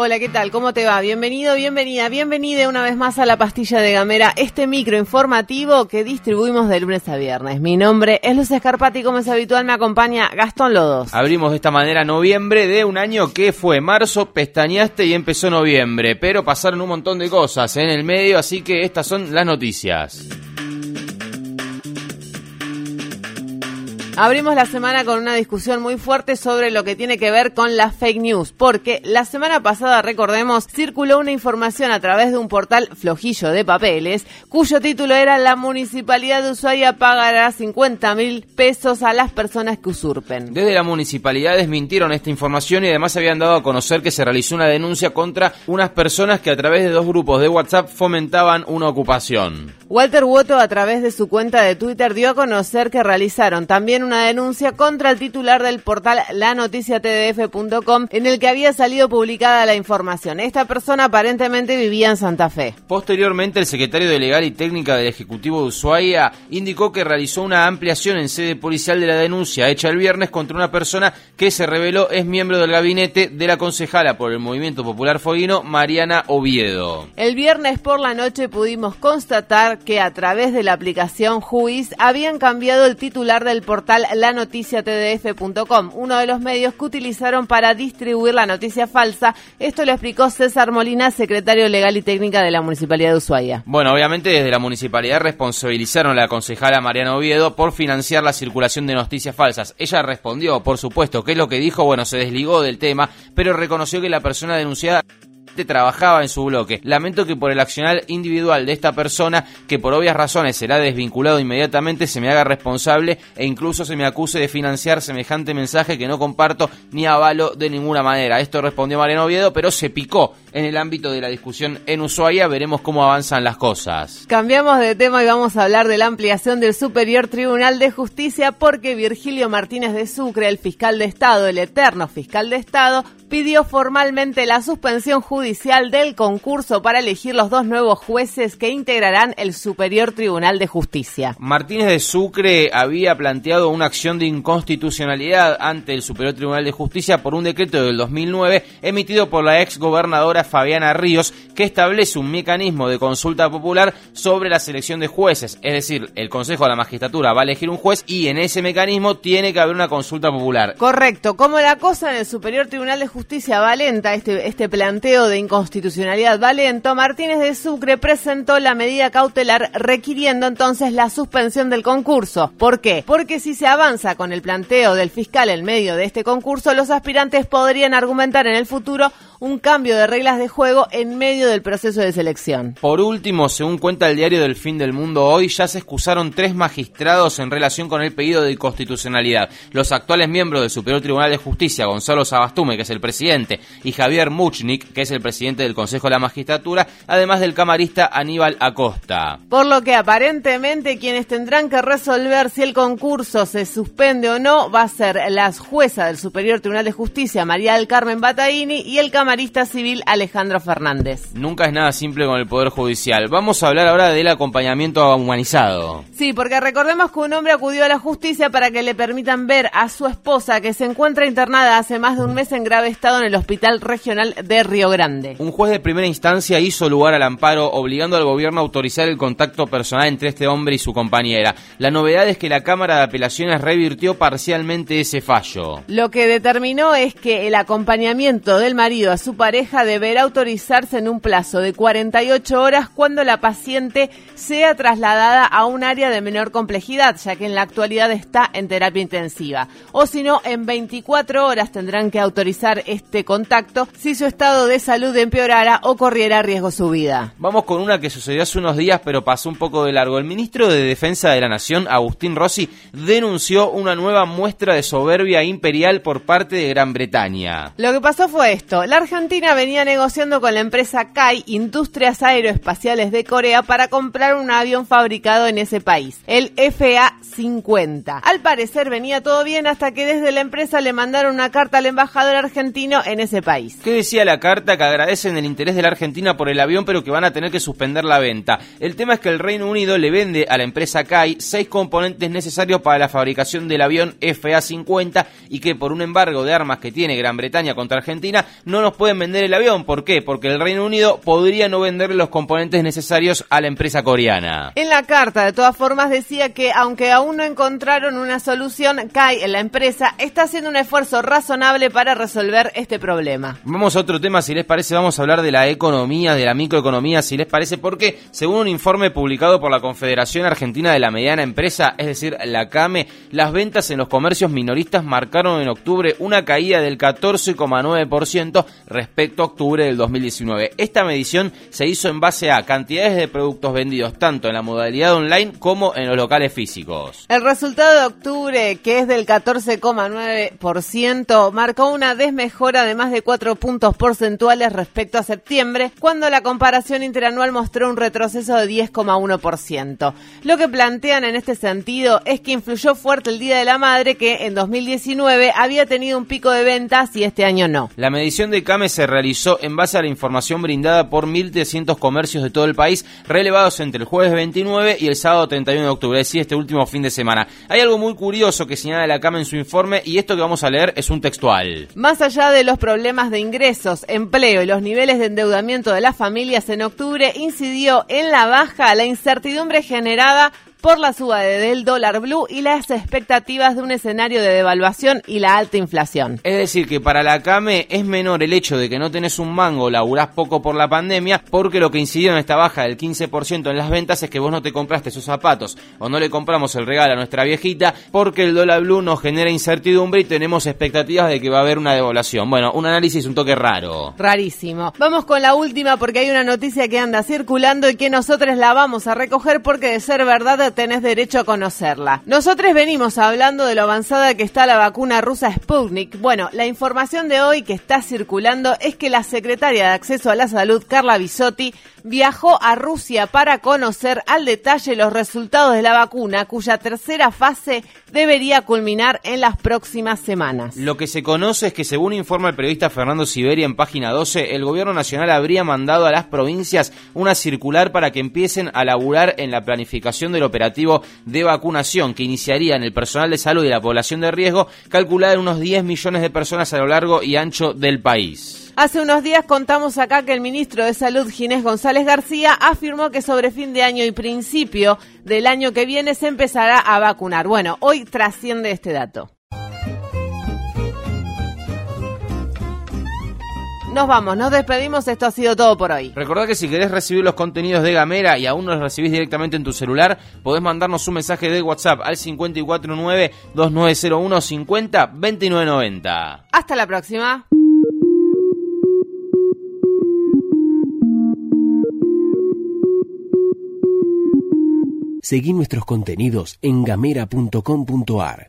Hola, ¿qué tal? ¿Cómo te va? Bienvenido, bienvenida, bienvenida una vez más a la pastilla de Gamera, este micro informativo que distribuimos de lunes a viernes. Mi nombre es Luz Escarpati como es habitual me acompaña Gastón Lodos. Abrimos de esta manera noviembre de un año que fue marzo, pestañaste y empezó noviembre, pero pasaron un montón de cosas en el medio, así que estas son las noticias. Abrimos la semana con una discusión muy fuerte sobre lo que tiene que ver con las fake news, porque la semana pasada, recordemos, circuló una información a través de un portal flojillo de papeles, cuyo título era La Municipalidad de Ushuaia pagará 50 mil pesos a las personas que usurpen. Desde la municipalidad desmintieron esta información y además habían dado a conocer que se realizó una denuncia contra unas personas que a través de dos grupos de WhatsApp fomentaban una ocupación. Walter Woto, a través de su cuenta de Twitter, dio a conocer que realizaron también una denuncia contra el titular del portal lanoticiatdf.com en el que había salido publicada la información. Esta persona aparentemente vivía en Santa Fe. Posteriormente, el secretario de Legal y Técnica del Ejecutivo de Ushuaia indicó que realizó una ampliación en sede policial de la denuncia hecha el viernes contra una persona que se reveló es miembro del gabinete de la concejala por el Movimiento Popular Foguino, Mariana Oviedo. El viernes por la noche pudimos constatar que a través de la aplicación Juiz habían cambiado el titular del portal lanoticiatdf.com, uno de los medios que utilizaron para distribuir la noticia falsa. Esto lo explicó César Molina, secretario legal y técnica de la Municipalidad de Ushuaia. Bueno, obviamente desde la municipalidad responsabilizaron a la concejala Mariana Oviedo por financiar la circulación de noticias falsas. Ella respondió, por supuesto, que es lo que dijo, bueno, se desligó del tema, pero reconoció que la persona denunciada trabajaba en su bloque. Lamento que por el accional individual de esta persona, que por obvias razones será desvinculado inmediatamente, se me haga responsable e incluso se me acuse de financiar semejante mensaje que no comparto ni avalo de ninguna manera. Esto respondió Mariano Oviedo, pero se picó en el ámbito de la discusión en Ushuaia. Veremos cómo avanzan las cosas. Cambiamos de tema y vamos a hablar de la ampliación del Superior Tribunal de Justicia porque Virgilio Martínez de Sucre, el fiscal de Estado, el eterno fiscal de Estado, pidió formalmente la suspensión judicial del concurso para elegir los dos nuevos jueces que integrarán el Superior Tribunal de Justicia. Martínez de Sucre había planteado una acción de inconstitucionalidad ante el Superior Tribunal de Justicia por un decreto del 2009 emitido por la ex gobernadora Fabiana Ríos que establece un mecanismo de consulta popular sobre la selección de jueces. Es decir, el Consejo de la Magistratura va a elegir un juez y en ese mecanismo tiene que haber una consulta popular. Correcto. Como la cosa en el Superior Tribunal de Justicia Valenta, este, este planteo de inconstitucionalidad valento, Martínez de Sucre presentó la medida cautelar requiriendo entonces la suspensión del concurso. ¿Por qué? Porque si se avanza con el planteo del fiscal en medio de este concurso, los aspirantes podrían argumentar en el futuro un cambio de reglas de juego en medio del proceso de selección. Por último, según cuenta el diario del Fin del Mundo hoy, ya se excusaron tres magistrados en relación con el pedido de constitucionalidad. Los actuales miembros del Superior Tribunal de Justicia, Gonzalo Sabastume, que es el presidente, y Javier Muchnik, que es el presidente del Consejo de la Magistratura, además del camarista Aníbal Acosta. Por lo que aparentemente quienes tendrán que resolver si el concurso se suspende o no va a ser la jueza del Superior Tribunal de Justicia, María del Carmen Bataini, y el camarista camarista civil Alejandro Fernández. Nunca es nada simple con el Poder Judicial. Vamos a hablar ahora del acompañamiento humanizado. Sí, porque recordemos que un hombre acudió a la justicia para que le permitan ver a su esposa que se encuentra internada hace más de un mes en grave estado en el Hospital Regional de Río Grande. Un juez de primera instancia hizo lugar al amparo obligando al gobierno a autorizar el contacto personal entre este hombre y su compañera. La novedad es que la Cámara de Apelaciones revirtió parcialmente ese fallo. Lo que determinó es que el acompañamiento del marido a su pareja deberá autorizarse en un plazo de 48 horas cuando la paciente sea trasladada a un área de menor complejidad, ya que en la actualidad está en terapia intensiva. O si no, en 24 horas tendrán que autorizar este contacto si su estado de salud empeorara o corriera riesgo su vida. Vamos con una que sucedió hace unos días pero pasó un poco de largo. El ministro de Defensa de la Nación, Agustín Rossi, denunció una nueva muestra de soberbia imperial por parte de Gran Bretaña. Lo que pasó fue esto. La Argentina venía negociando con la empresa CAI, Industrias Aeroespaciales de Corea, para comprar un avión fabricado en ese país, el FA-50. Al parecer venía todo bien hasta que desde la empresa le mandaron una carta al embajador argentino en ese país. ¿Qué decía la carta? Que agradecen el interés de la Argentina por el avión, pero que van a tener que suspender la venta. El tema es que el Reino Unido le vende a la empresa CAI seis componentes necesarios para la fabricación del avión FA-50 y que por un embargo de armas que tiene Gran Bretaña contra Argentina no nos pueden vender el avión. ¿Por qué? Porque el Reino Unido podría no venderle los componentes necesarios a la empresa coreana. En la carta, de todas formas, decía que aunque aún no encontraron una solución, CAI, la empresa, está haciendo un esfuerzo razonable para resolver este problema. Vamos a otro tema, si les parece, vamos a hablar de la economía, de la microeconomía, si les parece, porque según un informe publicado por la Confederación Argentina de la Mediana Empresa, es decir, la CAME, las ventas en los comercios minoristas marcaron en octubre una caída del 14,9% respecto a octubre del 2019. Esta medición se hizo en base a cantidades de productos vendidos tanto en la modalidad online como en los locales físicos. El resultado de octubre, que es del 14,9%, marcó una desmejora de más de 4 puntos porcentuales respecto a septiembre, cuando la comparación interanual mostró un retroceso de 10,1%. Lo que plantean en este sentido es que influyó fuerte el Día de la Madre, que en 2019 había tenido un pico de ventas y este año no. La medición de CAME se realizó en base a la información brindada por 1.300 comercios de todo el país, relevados entre el jueves 29 y el sábado 31 de octubre, es decir, este último fin de semana. Hay algo muy curioso que señala la CAME en su informe y esto que vamos a leer es un textual. Más allá de los problemas de ingresos, empleo y los niveles de endeudamiento de las familias en octubre, incidió en la baja la incertidumbre generada por la suba del dólar blue y las expectativas de un escenario de devaluación y la alta inflación. Es decir, que para la CAME es menor el hecho de que no tenés un mango, laburás poco por la pandemia, porque lo que incidió en esta baja del 15% en las ventas es que vos no te compraste esos zapatos o no le compramos el regalo a nuestra viejita porque el dólar blue nos genera incertidumbre y tenemos expectativas de que va a haber una devaluación. Bueno, un análisis un toque raro. Rarísimo. Vamos con la última porque hay una noticia que anda circulando y que nosotros la vamos a recoger porque de ser verdad tenés derecho a conocerla. Nosotros venimos hablando de lo avanzada que está la vacuna rusa Sputnik. Bueno, la información de hoy que está circulando es que la secretaria de Acceso a la Salud, Carla Bisotti, viajó a Rusia para conocer al detalle los resultados de la vacuna, cuya tercera fase debería culminar en las próximas semanas. Lo que se conoce es que, según informa el periodista Fernando Siberia en página 12, el gobierno nacional habría mandado a las provincias una circular para que empiecen a laburar en la planificación del operativo de vacunación que iniciaría en el personal de salud y la población de riesgo, calculada en unos 10 millones de personas a lo largo y ancho del país. Hace unos días contamos acá que el ministro de Salud, Ginés González García, afirmó que sobre fin de año y principio del año que viene se empezará a vacunar. Bueno, hoy trasciende este dato. Nos vamos, nos despedimos, esto ha sido todo por hoy. Recordá que si querés recibir los contenidos de Gamera y aún no los recibís directamente en tu celular, podés mandarnos un mensaje de WhatsApp al 549-2901-50-2990. Hasta la próxima. Seguí nuestros contenidos en gamera.com.ar.